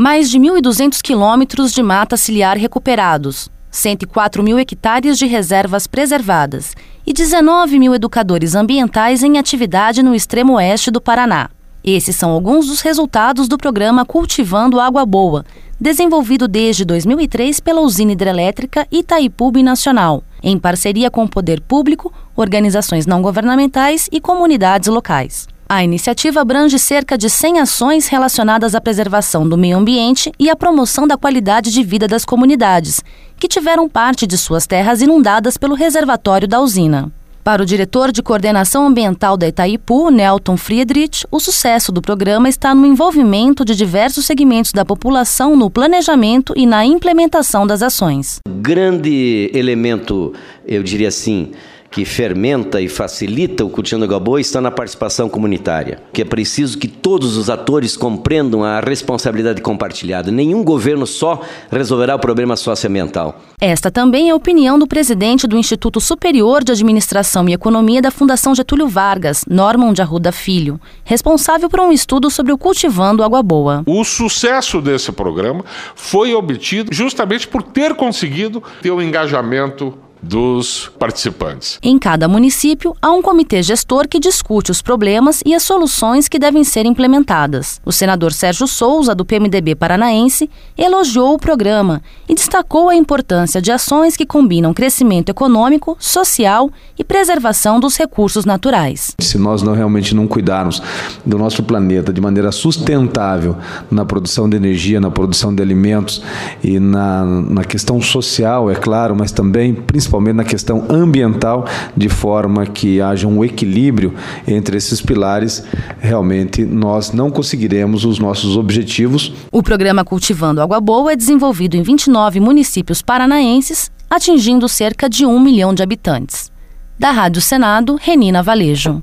Mais de 1.200 quilômetros de mata ciliar recuperados, 104 mil hectares de reservas preservadas e 19 mil educadores ambientais em atividade no extremo oeste do Paraná. Esses são alguns dos resultados do programa Cultivando Água Boa, desenvolvido desde 2003 pela usina hidrelétrica Itaipu Nacional, em parceria com o poder público, organizações não governamentais e comunidades locais. A iniciativa abrange cerca de 100 ações relacionadas à preservação do meio ambiente e à promoção da qualidade de vida das comunidades, que tiveram parte de suas terras inundadas pelo reservatório da usina. Para o diretor de coordenação ambiental da Itaipu, Nelton Friedrich, o sucesso do programa está no envolvimento de diversos segmentos da população no planejamento e na implementação das ações. Grande elemento, eu diria assim, que fermenta e facilita o cultivo da boa está na participação comunitária, que é preciso que todos os atores compreendam a responsabilidade compartilhada. Nenhum governo só resolverá o problema socioambiental. Esta também é a opinião do presidente do Instituto Superior de Administração e Economia da Fundação Getúlio Vargas, Norman de Arruda Filho, responsável por um estudo sobre o cultivando água boa. O sucesso desse programa foi obtido justamente por ter conseguido ter o um engajamento dos participantes. Em cada município, há um comitê gestor que discute os problemas e as soluções que devem ser implementadas. O senador Sérgio Souza, do PMDB paranaense, elogiou o programa e destacou a importância de ações que combinam crescimento econômico, social e preservação dos recursos naturais. Se nós não realmente não cuidarmos do nosso planeta de maneira sustentável na produção de energia, na produção de alimentos e na, na questão social, é claro, mas também principalmente principalmente na questão ambiental, de forma que haja um equilíbrio entre esses pilares, realmente nós não conseguiremos os nossos objetivos. O programa Cultivando Água Boa é desenvolvido em 29 municípios paranaenses, atingindo cerca de um milhão de habitantes. Da Rádio Senado, Renina Valejo.